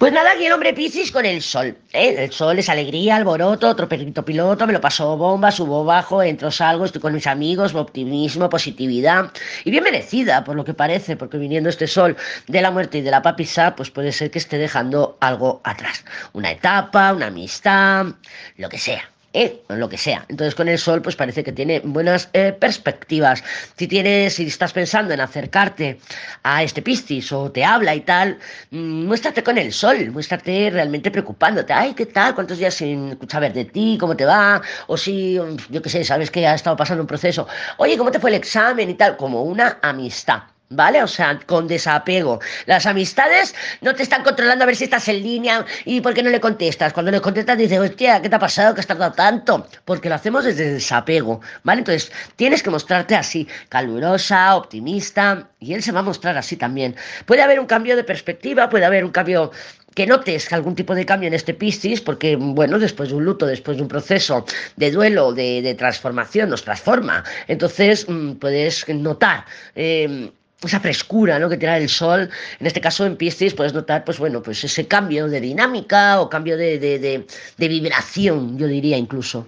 Pues nada, aquí el hombre Piscis con el sol. ¿eh? El sol es alegría, alboroto, otro perrito piloto, me lo paso bomba, subo bajo, entro, salgo, estoy con mis amigos, optimismo, positividad. Y bien merecida, por lo que parece, porque viniendo este sol de la muerte y de la papisa, pues puede ser que esté dejando algo atrás. Una etapa, una amistad, lo que sea eh, lo que sea. Entonces con el sol pues parece que tiene buenas eh, perspectivas. Si tienes, si estás pensando en acercarte a este Piscis o te habla y tal, mm, muéstrate con el sol, muéstrate realmente preocupándote. Ay, ¿qué tal? ¿Cuántos días sin saber de ti? ¿Cómo te va? O si, yo qué sé, sabes que ha estado pasando un proceso. Oye, ¿cómo te fue el examen y tal? Como una amistad. ¿Vale? O sea, con desapego. Las amistades no te están controlando a ver si estás en línea y por qué no le contestas. Cuando le contestas dices, hostia, ¿qué te ha pasado? ¿Qué has tardado tanto? Porque lo hacemos desde desapego, ¿vale? Entonces, tienes que mostrarte así, calurosa, optimista, y él se va a mostrar así también. Puede haber un cambio de perspectiva, puede haber un cambio que notes algún tipo de cambio en este Piscis, porque, bueno, después de un luto, después de un proceso de duelo, de, transformación, nos transforma. Entonces, mm, puedes notar. Eh, esa frescura ¿no? que te el sol. En este caso en Piscis puedes notar pues bueno, pues ese cambio de dinámica o cambio de, de, de vibración, yo diría incluso.